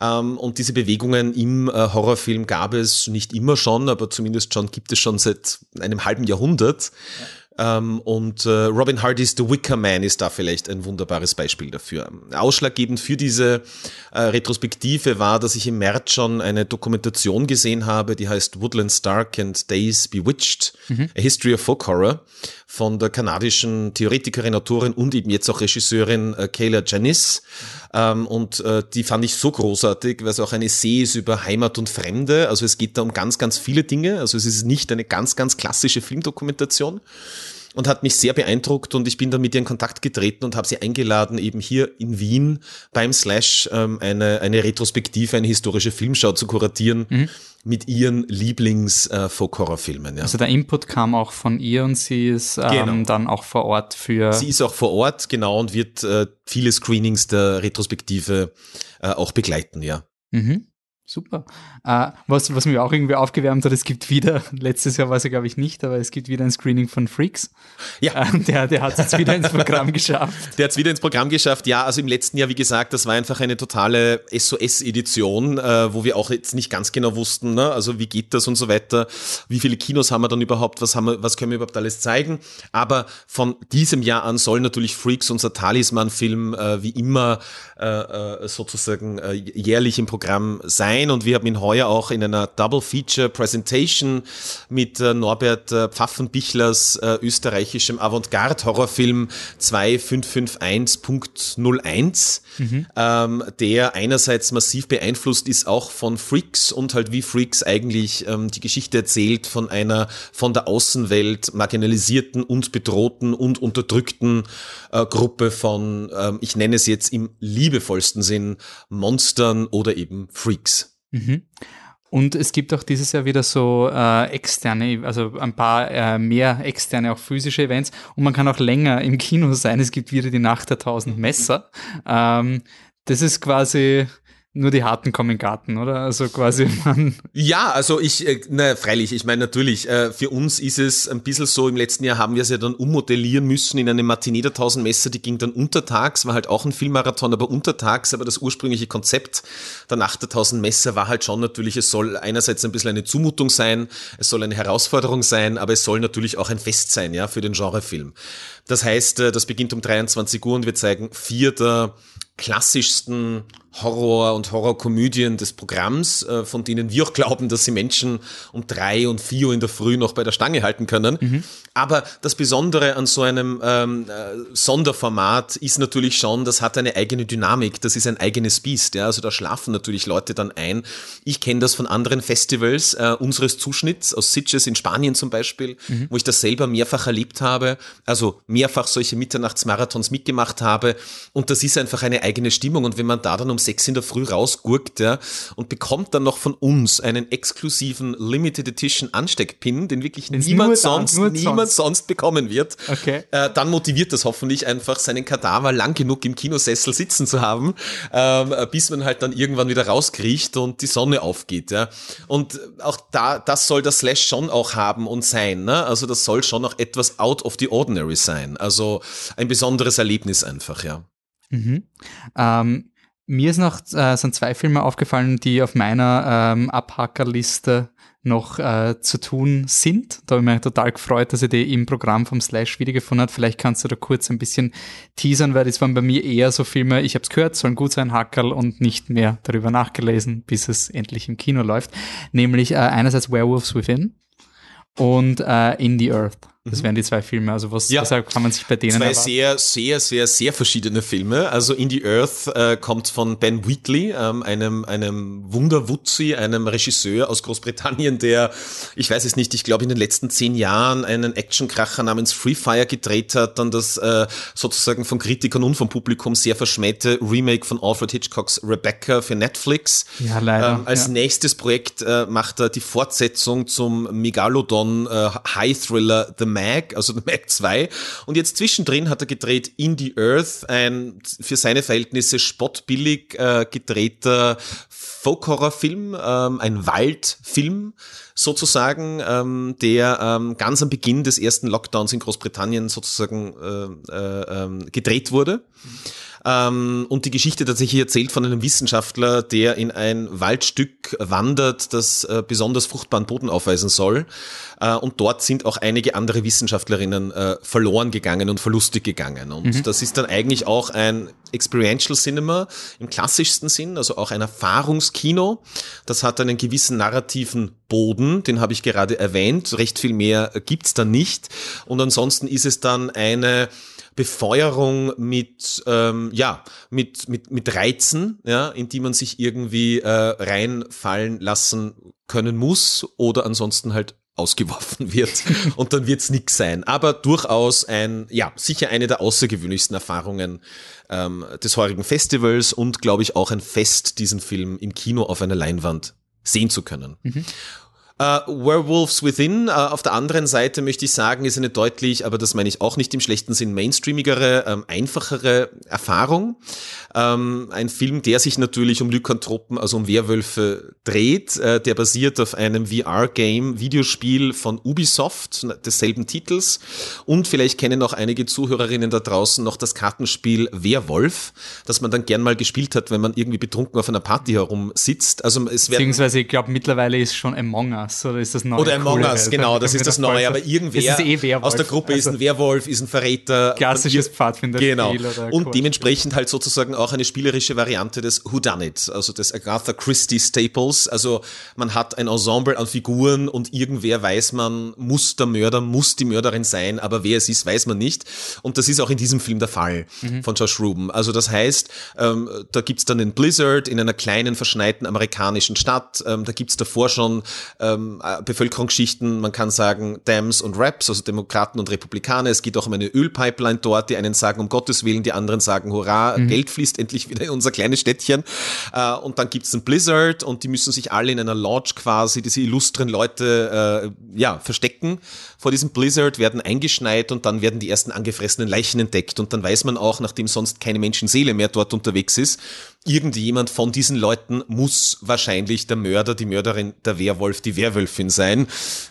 [SPEAKER 2] Ähm, und diese Bewegungen im äh, Horrorfilm gab es nicht immer schon, aber zumindest schon gibt es schon seit einem halben Jahrhundert. Ja. Ähm, und äh, Robin Hardy's The Wicker Man ist da vielleicht ein wunderbares Beispiel dafür. Ausschlaggebend für diese äh, Retrospektive war, dass ich im März schon eine Dokumentation gesehen habe, die heißt Woodlands Dark and Days Bewitched, mhm. A History of Folk Horror von der kanadischen Theoretikerin, Autorin und eben jetzt auch Regisseurin äh, Kayla Janice. Ähm, und äh, die fand ich so großartig, weil es auch eine Essay ist über Heimat und Fremde. Also es geht da um ganz, ganz viele Dinge. Also es ist nicht eine ganz, ganz klassische Filmdokumentation. Und hat mich sehr beeindruckt und ich bin dann mit ihr in Kontakt getreten und habe sie eingeladen, eben hier in Wien beim Slash ähm, eine, eine Retrospektive, eine historische Filmschau zu kuratieren. Mhm mit ihren Lieblings-Folk-Horror-Filmen.
[SPEAKER 1] Äh, ja. Also der Input kam auch von ihr und sie ist ähm, genau. dann auch vor Ort für.
[SPEAKER 2] Sie ist auch vor Ort, genau, und wird äh, viele Screenings der Retrospektive äh, auch begleiten, ja.
[SPEAKER 1] Mhm. Super. Uh, was, was mir auch irgendwie aufgewärmt hat, es gibt wieder, letztes Jahr war es ja glaube ich nicht, aber es gibt wieder ein Screening von Freaks. Ja. Uh, der der hat es jetzt wieder ins Programm geschafft.
[SPEAKER 2] Der hat es wieder ins Programm geschafft, ja. Also im letzten Jahr, wie gesagt, das war einfach eine totale SOS-Edition, uh, wo wir auch jetzt nicht ganz genau wussten, ne? also wie geht das und so weiter. Wie viele Kinos haben wir dann überhaupt, was, haben wir, was können wir überhaupt alles zeigen. Aber von diesem Jahr an soll natürlich Freaks, unser Talisman-Film, äh, wie immer äh, sozusagen jährlich im Programm sein ein und wir haben ihn heuer auch in einer Double Feature Presentation mit äh, Norbert äh, Pfaffenbichlers äh, österreichischem Avantgarde-Horrorfilm 2551.01, mhm. ähm, der einerseits massiv beeinflusst ist auch von Freaks und halt wie Freaks eigentlich ähm, die Geschichte erzählt von einer von der Außenwelt marginalisierten und bedrohten und unterdrückten äh, Gruppe von, ähm, ich nenne es jetzt im liebevollsten Sinn, Monstern oder eben Freaks. Mhm.
[SPEAKER 1] Und es gibt auch dieses Jahr wieder so äh, externe, also ein paar äh, mehr externe, auch physische Events. Und man kann auch länger im Kino sein. Es gibt wieder die Nacht der tausend Messer. Ähm, das ist quasi nur die Harten kommen in Garten, oder? Also quasi man.
[SPEAKER 2] Ja, also ich, äh, na, freilich, ich meine natürlich, äh, für uns ist es ein bisschen so, im letzten Jahr haben wir es ja dann ummodellieren müssen in eine Matinee der 1000 Messer, die ging dann untertags, war halt auch ein Filmmarathon, aber untertags, aber das ursprüngliche Konzept der Nacht der 1000 Messer war halt schon natürlich, es soll einerseits ein bisschen eine Zumutung sein, es soll eine Herausforderung sein, aber es soll natürlich auch ein Fest sein, ja, für den Genrefilm. Das heißt, äh, das beginnt um 23 Uhr und wir zeigen vier der klassischsten Horror- und Horrorkomödien des Programms, äh, von denen wir auch glauben, dass sie Menschen um drei und vier Uhr in der Früh noch bei der Stange halten können. Mhm. Aber das Besondere an so einem ähm, äh, Sonderformat ist natürlich schon, das hat eine eigene Dynamik, das ist ein eigenes Biest. Ja? Also da schlafen natürlich Leute dann ein. Ich kenne das von anderen Festivals äh, unseres Zuschnitts, aus Sitges in Spanien zum Beispiel, mhm. wo ich das selber mehrfach erlebt habe, also mehrfach solche Mitternachtsmarathons mitgemacht habe. Und das ist einfach eine eigene Stimmung. Und wenn man da dann um sechs in der Früh rausgurkt ja, und bekommt dann noch von uns einen exklusiven Limited Edition Ansteckpin, den wirklich den niemand sonst, da, niemand sonst. sonst bekommen wird, okay. äh, dann motiviert das hoffentlich einfach, seinen Kadaver lang genug im Kinosessel sitzen zu haben, ähm, bis man halt dann irgendwann wieder rauskriecht und die Sonne aufgeht. Ja. Und auch da, das soll das Slash schon auch haben und sein. Ne? Also das soll schon auch etwas out of the ordinary sein. Also ein besonderes Erlebnis einfach, ja.
[SPEAKER 1] Mhm. Ähm, mir ist noch, äh, sind zwei Filme aufgefallen, die auf meiner ähm, Abhackerliste noch äh, zu tun sind. Da habe ich mich total gefreut, dass ich die im Programm vom Slash wiedergefunden habe. Vielleicht kannst du da kurz ein bisschen teasern, weil das waren bei mir eher so Filme, ich habe es gehört, sollen gut sein, Hackerl und nicht mehr darüber nachgelesen, bis es endlich im Kino läuft. Nämlich äh, einerseits Werewolves Within und äh, In the Earth. Das wären die zwei Filme. Also was ja. deshalb kann man sich bei denen
[SPEAKER 2] Zwei erwarten? sehr, sehr, sehr, sehr verschiedene Filme. Also In the Earth äh, kommt von Ben Wheatley, ähm, einem, einem Wunderwutzi, einem Regisseur aus Großbritannien, der, ich weiß es nicht, ich glaube in den letzten zehn Jahren einen Actionkracher namens Free Fire gedreht hat, dann das äh, sozusagen von Kritikern und vom Publikum sehr verschmähte Remake von Alfred Hitchcocks Rebecca für Netflix.
[SPEAKER 1] Ja, leider.
[SPEAKER 2] Ähm, als
[SPEAKER 1] ja.
[SPEAKER 2] nächstes Projekt äh, macht er die Fortsetzung zum Megalodon äh, High Thriller The Mag, also Mag 2. Und jetzt zwischendrin hat er gedreht In the Earth, ein für seine Verhältnisse spottbillig äh, gedrehter Folk-Horror-Film, ähm, ein Waldfilm sozusagen, ähm, der ähm, ganz am Beginn des ersten Lockdowns in Großbritannien sozusagen äh, äh, ähm, gedreht wurde. Mhm. Ähm, und die Geschichte tatsächlich erzählt von einem Wissenschaftler, der in ein Waldstück wandert, das äh, besonders fruchtbaren Boden aufweisen soll. Äh, und dort sind auch einige andere Wissenschaftlerinnen äh, verloren gegangen und verlustig gegangen. Und mhm. das ist dann eigentlich auch ein Experiential Cinema im klassischsten Sinn, also auch ein Erfahrungskino. Das hat einen gewissen narrativen Boden, den habe ich gerade erwähnt. Recht viel mehr gibt's da nicht. Und ansonsten ist es dann eine Befeuerung mit, ähm, ja, mit, mit, mit Reizen, ja, in die man sich irgendwie äh, reinfallen lassen können muss oder ansonsten halt ausgeworfen wird und dann wird's nix sein. Aber durchaus ein, ja, sicher eine der außergewöhnlichsten Erfahrungen ähm, des heurigen Festivals und glaube ich auch ein Fest, diesen Film im Kino auf einer Leinwand sehen zu können. Mhm. Uh, Werewolves Within, uh, auf der anderen Seite möchte ich sagen, ist eine deutlich, aber das meine ich auch nicht im schlechten Sinn, mainstreamigere, ähm, einfachere Erfahrung. Ähm, ein Film, der sich natürlich um Lykanthropen, also um Werwölfe dreht, äh, der basiert auf einem VR-Game, Videospiel von Ubisoft, desselben Titels. Und vielleicht kennen auch einige Zuhörerinnen da draußen noch das Kartenspiel Werwolf, das man dann gern mal gespielt hat, wenn man irgendwie betrunken auf einer Party herum sitzt. Also es
[SPEAKER 1] Beziehungsweise, ich glaube, mittlerweile ist schon Among Us Us oder ist das neue?
[SPEAKER 2] Oder Among Us, genau, das ist das neue. Aber irgendwer eh aus der Gruppe also ist ein Werwolf, ist ein Verräter.
[SPEAKER 1] Klassisches Pfadfinder.
[SPEAKER 2] Genau. Und dementsprechend halt sozusagen auch eine spielerische Variante des Whodunit, also des Agatha Christie Staples. Also man hat ein Ensemble an Figuren und irgendwer weiß man, muss der Mörder, muss die Mörderin sein, aber wer es ist, weiß man nicht. Und das ist auch in diesem Film der Fall mhm. von Josh Ruben. Also das heißt, ähm, da gibt's dann den Blizzard in einer kleinen, verschneiten amerikanischen Stadt. Ähm, da gibt's davor schon äh, ähm, äh, Bevölkerungsschichten, man kann sagen Dems und Raps, also Demokraten und Republikaner. Es geht auch um eine Ölpipeline dort. Die einen sagen um Gottes Willen, die anderen sagen Hurra, mhm. Geld fließt endlich wieder in unser kleines Städtchen. Äh, und dann gibt's einen Blizzard und die müssen sich alle in einer Lodge quasi, diese illustren Leute, äh, ja, verstecken vor diesem Blizzard, werden eingeschneit und dann werden die ersten angefressenen Leichen entdeckt. Und dann weiß man auch, nachdem sonst keine Menschenseele mehr dort unterwegs ist, irgendjemand von diesen Leuten muss wahrscheinlich der Mörder, die Mörderin, der Werwolf, die Werwölfin sein.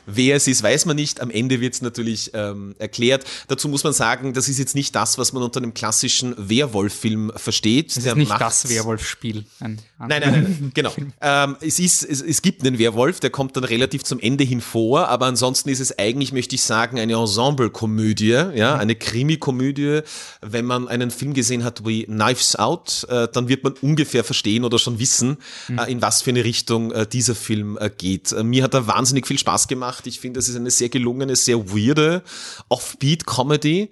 [SPEAKER 2] Wer es ist, weiß man nicht. Am Ende wird es natürlich ähm, erklärt. Dazu muss man sagen, das ist jetzt nicht das, was man unter einem klassischen Werwolf-Film versteht.
[SPEAKER 1] Das ist nicht das Werwolf-Spiel.
[SPEAKER 2] Nein, nein, nein, nein, genau. ähm, es, ist, es, es gibt einen Werwolf, der kommt dann relativ zum Ende hin vor, aber ansonsten ist es eigentlich, möchte ich sagen, eine Ensemble-Komödie, ja, mhm. eine Krimi-Komödie. Wenn man einen Film gesehen hat wie Knives Out, äh, dann wird man ungefähr verstehen oder schon wissen, mhm. äh, in was für eine Richtung äh, dieser Film äh, geht. Mir hat er wahnsinnig viel Spaß gemacht. Ich finde, es ist eine sehr gelungene, sehr weirde Offbeat-Comedy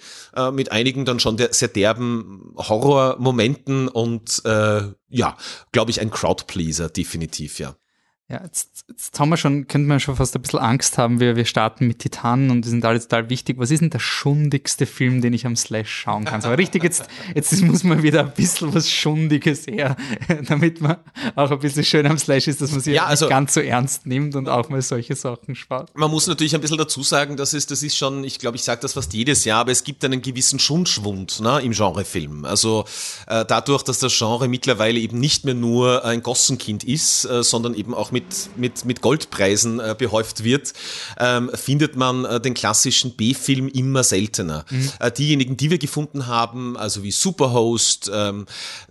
[SPEAKER 2] mit einigen dann schon sehr derben Horror-Momenten und äh, ja, glaube ich, ein Crowdpleaser, definitiv, ja.
[SPEAKER 1] Ja, jetzt, jetzt haben wir schon, könnte man schon fast ein bisschen Angst haben. Wir, wir starten mit Titanen und die sind alle total wichtig. Was ist denn der schundigste Film, den ich am Slash schauen kann? So richtig, jetzt, jetzt muss man wieder ein bisschen was Schundiges her, damit man auch ein bisschen schön am Slash ist, dass man sich ja, also, nicht ganz so ernst nimmt und auch mal solche Sachen spart.
[SPEAKER 2] Man muss natürlich ein bisschen dazu sagen, das ist, das ist schon, ich glaube, ich sage das fast jedes Jahr, aber es gibt einen gewissen Schundschwund ne, im Genrefilm. Also äh, dadurch, dass das Genre mittlerweile eben nicht mehr nur ein Gossenkind ist, äh, sondern eben auch mit, mit, mit Goldpreisen äh, behäuft wird, ähm, findet man äh, den klassischen B-Film immer seltener. Mhm. Äh, diejenigen, die wir gefunden haben, also wie Superhost, ähm,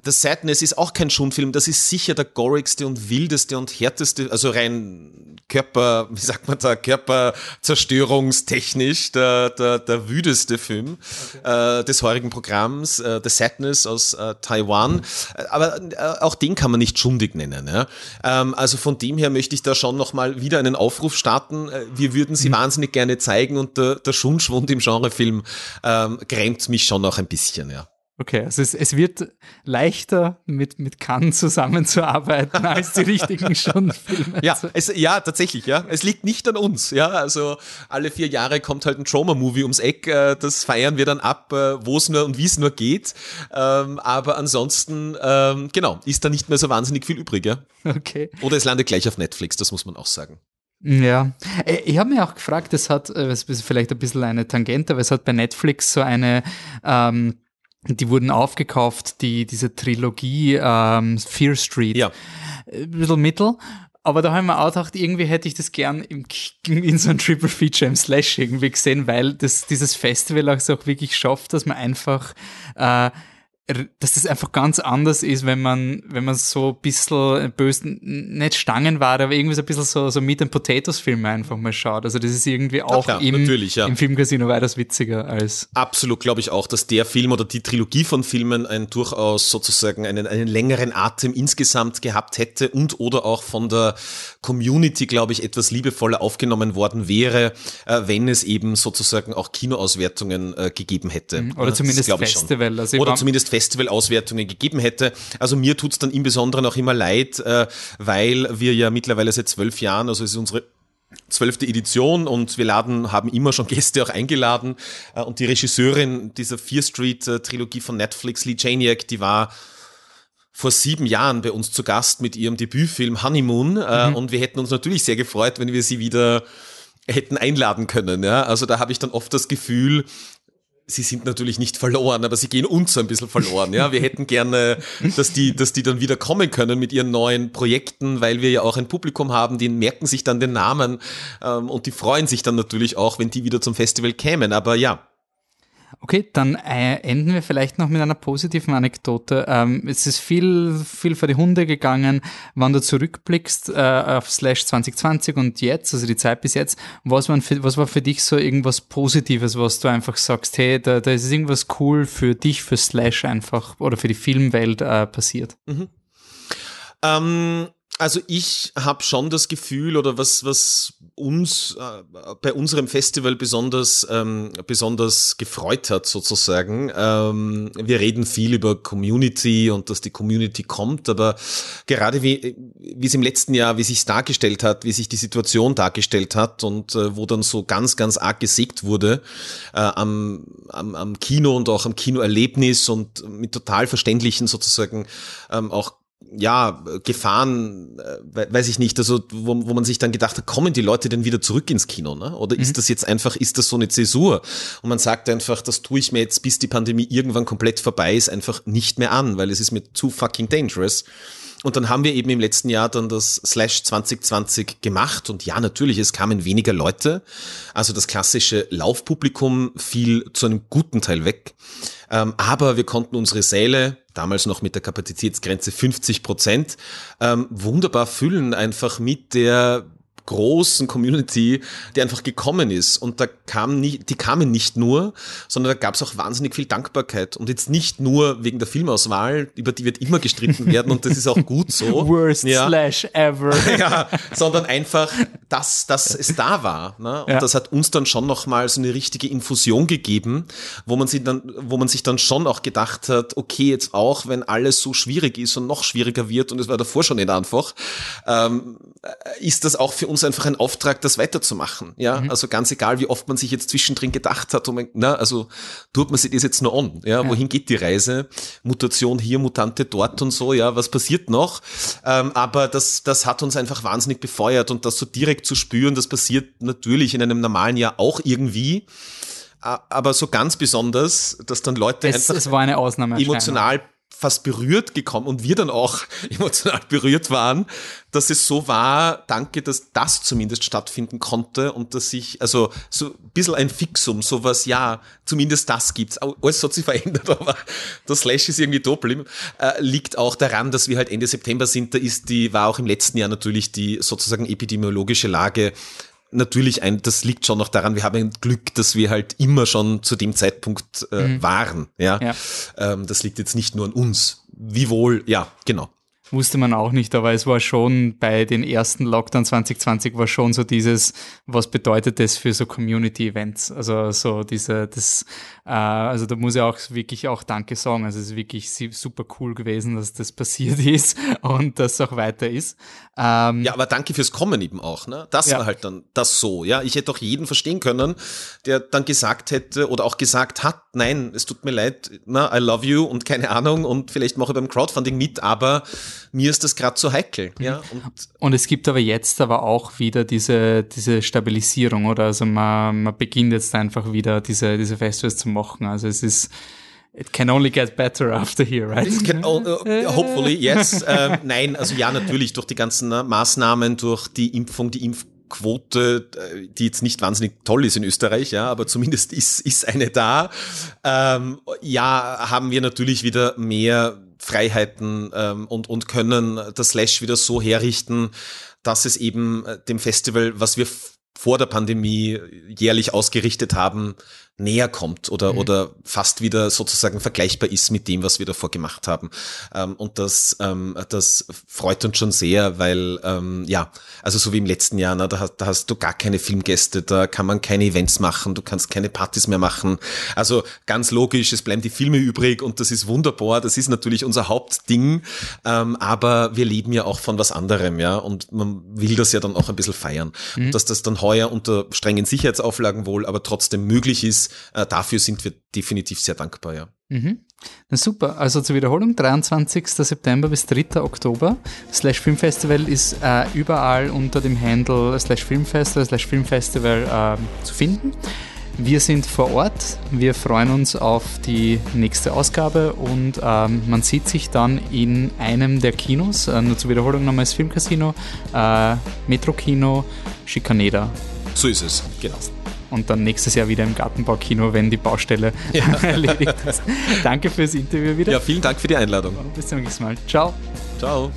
[SPEAKER 2] The Sadness ist auch kein Schundfilm, das ist sicher der gorigste und wildeste und härteste, also rein Körper, wie sagt man da, Körperzerstörungstechnisch der, der, der wüdeste Film okay. äh, des heurigen Programms, äh, The Sadness aus äh, Taiwan. Äh, aber äh, auch den kann man nicht schundig nennen. Ja? Ähm, also von dem her möchte ich da schon nochmal wieder einen Aufruf starten. Äh, wir würden sie mhm. wahnsinnig gerne zeigen und der, der Schundschwund im Genrefilm ähm, grämt mich schon noch ein bisschen, ja.
[SPEAKER 1] Okay, also es, es wird leichter mit, mit Cannes zusammenzuarbeiten als die richtigen Schundfilme.
[SPEAKER 2] Ja, es, ja, tatsächlich, ja. Es liegt nicht an uns, ja. Also alle vier Jahre kommt halt ein Trauma-Movie ums Eck. Äh, das feiern wir dann ab, äh, wo es nur und wie es nur geht. Ähm, aber ansonsten, ähm, genau, ist da nicht mehr so wahnsinnig viel übrig, ja.
[SPEAKER 1] Okay.
[SPEAKER 2] Oder es landet gleich auf Netflix, das muss man auch sagen.
[SPEAKER 1] Ja, äh, ich habe mir auch gefragt, es hat, es ist vielleicht ein bisschen eine Tangente, aber es hat bei Netflix so eine ähm, die wurden aufgekauft, die, diese Trilogie ähm, Fear Street.
[SPEAKER 2] Ja.
[SPEAKER 1] Ein bisschen mittel. Aber da haben wir auch gedacht, irgendwie hätte ich das gern im, in so einem Triple Feature im Slash irgendwie gesehen, weil das, dieses Festival auch so auch wirklich schafft, dass man einfach äh, dass das einfach ganz anders ist, wenn man, wenn man so ein bisschen bösen, nicht Stangen war, aber irgendwie so ein bisschen so, so Meat and Potatoes Filme einfach mal schaut. Also das ist irgendwie auch klar, im, ja. im Filmcasino weitaus witziger als.
[SPEAKER 2] Absolut, glaube ich auch, dass der Film oder die Trilogie von Filmen einen durchaus sozusagen einen, einen längeren Atem insgesamt gehabt hätte und oder auch von der Community, glaube ich, etwas liebevoller aufgenommen worden wäre, äh, wenn es eben sozusagen auch Kinoauswertungen äh, gegeben hätte.
[SPEAKER 1] Mhm. Oder zumindest Festival.
[SPEAKER 2] Also oder zumindest Festivalauswertungen gegeben hätte. Also mir tut's dann im Besonderen auch immer leid, äh, weil wir ja mittlerweile seit zwölf Jahren, also ist unsere zwölfte Edition und wir laden, haben immer schon Gäste auch eingeladen. Äh, und die Regisseurin dieser Fear Street Trilogie von Netflix, Lee Janiak, die war vor sieben Jahren bei uns zu Gast mit ihrem Debütfilm Honeymoon. Äh, mhm. Und wir hätten uns natürlich sehr gefreut, wenn wir sie wieder hätten einladen können. Ja? Also da habe ich dann oft das Gefühl, sie sind natürlich nicht verloren, aber sie gehen uns so ein bisschen verloren. Ja, wir hätten gerne, dass die, dass die dann wieder kommen können mit ihren neuen Projekten, weil wir ja auch ein Publikum haben, die merken sich dann den Namen ähm, und die freuen sich dann natürlich auch, wenn die wieder zum Festival kämen. Aber ja,
[SPEAKER 1] Okay, dann äh, enden wir vielleicht noch mit einer positiven Anekdote. Ähm, es ist viel, viel für die Hunde gegangen. Wenn du zurückblickst äh, auf Slash 2020 und jetzt, also die Zeit bis jetzt, was, waren für, was war für dich so irgendwas Positives, was du einfach sagst, hey, da, da ist irgendwas cool für dich, für Slash einfach oder für die Filmwelt äh, passiert? Mhm.
[SPEAKER 2] Ähm also ich habe schon das Gefühl oder was was uns äh, bei unserem Festival besonders ähm, besonders gefreut hat sozusagen. Ähm, wir reden viel über Community und dass die Community kommt, aber gerade wie wie es im letzten Jahr, wie sich dargestellt hat, wie sich die Situation dargestellt hat und äh, wo dann so ganz ganz arg gesägt wurde äh, am, am am Kino und auch am Kinoerlebnis und mit total verständlichen sozusagen ähm, auch ja, Gefahren, äh, weiß ich nicht, also wo, wo man sich dann gedacht hat, kommen die Leute denn wieder zurück ins Kino, ne? Oder mhm. ist das jetzt einfach, ist das so eine Zäsur? Und man sagt einfach, das tue ich mir jetzt, bis die Pandemie irgendwann komplett vorbei ist, einfach nicht mehr an, weil es ist mir zu fucking dangerous. Und dann haben wir eben im letzten Jahr dann das Slash 2020 gemacht und ja, natürlich, es kamen weniger Leute. Also das klassische Laufpublikum fiel zu einem guten Teil weg. Ähm, aber wir konnten unsere Säle, damals noch mit der Kapazitätsgrenze 50 Prozent, ähm, wunderbar füllen, einfach mit der großen Community, die einfach gekommen ist. Und da kam nicht, die kamen nicht nur, sondern da gab es auch wahnsinnig viel Dankbarkeit. Und jetzt nicht nur wegen der Filmauswahl, über die wird immer gestritten werden und das ist auch gut so.
[SPEAKER 1] Worst ja. slash ever.
[SPEAKER 2] ja, sondern einfach, dass, dass es da war. Ne? Und ja. das hat uns dann schon nochmal so eine richtige Infusion gegeben, wo man sich dann, wo man sich dann schon auch gedacht hat, okay, jetzt auch, wenn alles so schwierig ist und noch schwieriger wird, und es war davor schon nicht einfach, ähm, ist das auch für uns einfach ein Auftrag, das weiterzumachen. Ja, mhm. also ganz egal, wie oft man sich jetzt zwischendrin gedacht hat, um, na, also tut man sich das jetzt nur an. Ja, ja, wohin geht die Reise? Mutation hier, Mutante dort und so. Ja, was passiert noch? Ähm, aber das, das hat uns einfach wahnsinnig befeuert und das so direkt zu spüren, das passiert natürlich in einem normalen Jahr auch irgendwie aber so ganz besonders, dass dann Leute
[SPEAKER 1] es, einfach es war eine Ausnahme
[SPEAKER 2] emotional fast berührt gekommen und wir dann auch emotional berührt waren, dass es so war, danke, dass das zumindest stattfinden konnte und dass ich, also so ein bisschen ein Fixum, sowas, ja, zumindest das gibt's. Alles hat sich verändert, aber das Slash ist irgendwie doppelt. Äh, liegt auch daran, dass wir halt Ende September sind, da ist die, war auch im letzten Jahr natürlich die sozusagen epidemiologische Lage natürlich ein, das liegt schon noch daran, wir haben ein Glück, dass wir halt immer schon zu dem Zeitpunkt äh, mhm. waren. Ja, ja. Ähm, das liegt jetzt nicht nur an uns. Wie wohl, ja, genau.
[SPEAKER 1] Wusste man auch nicht, aber es war schon bei den ersten Lockdown 2020 war schon so dieses, was bedeutet das für so Community-Events? Also so diese, das, äh, also da muss ich auch wirklich auch Danke sagen. Also es ist wirklich super cool gewesen, dass das passiert ist und dass es auch weiter ist.
[SPEAKER 2] Ähm, ja, aber danke fürs Kommen eben auch, ne? Das ja. war halt dann das so, ja. Ich hätte auch jeden verstehen können, der dann gesagt hätte oder auch gesagt hat, nein, es tut mir leid, na, I love you und keine Ahnung und vielleicht mache ich beim Crowdfunding mit, aber mir ist das gerade zu heikel. Ja?
[SPEAKER 1] Und, und, es gibt aber jetzt aber auch wieder diese, diese Stabilisierung, oder? Also man, man beginnt jetzt einfach wieder diese, diese Festivals zu machen. Also es ist, it can only get better after here, right? Can,
[SPEAKER 2] uh, hopefully, yes. ähm, nein, also ja, natürlich durch die ganzen ne, Maßnahmen, durch die Impfung, die Impf Quote, äh, die jetzt nicht wahnsinnig toll ist in Österreich, ja, aber zumindest ist, ist eine da. Ähm, ja, haben wir natürlich wieder mehr Freiheiten ähm, und, und können das Slash wieder so herrichten, dass es eben äh, dem Festival, was wir vor der Pandemie jährlich ausgerichtet haben, näher kommt oder, mhm. oder fast wieder sozusagen vergleichbar ist mit dem, was wir davor gemacht haben. Ähm, und das, ähm, das freut uns schon sehr, weil, ähm, ja, also so wie im letzten Jahr, na, da, hast, da hast du gar keine Filmgäste, da kann man keine Events machen, du kannst keine Partys mehr machen. Also ganz logisch, es bleiben die Filme übrig und das ist wunderbar, das ist natürlich unser Hauptding, ähm, aber wir leben ja auch von was anderem, ja, und man will das ja dann auch ein bisschen feiern. Mhm. Dass das dann heuer unter strengen Sicherheitsauflagen wohl, aber trotzdem möglich ist, äh, dafür sind wir definitiv sehr dankbar, ja.
[SPEAKER 1] Mhm. Na super, also zur Wiederholung, 23. September bis 3. Oktober. Slash Filmfestival ist äh, überall unter dem Handle Slash Filmfestival, Slash Filmfestival äh, zu finden. Wir sind vor Ort, wir freuen uns auf die nächste Ausgabe und ähm, man sieht sich dann in einem der Kinos, äh, nur zur Wiederholung nochmal das Filmcasino, äh, Metro-Kino, Schikaneda.
[SPEAKER 2] So ist es,
[SPEAKER 1] genau und dann nächstes Jahr wieder im Gartenbaukino, wenn die Baustelle ja. erledigt ist. Danke fürs Interview wieder.
[SPEAKER 2] Ja, vielen Dank für die Einladung.
[SPEAKER 1] bis zum nächsten Mal. Ciao.
[SPEAKER 2] Ciao.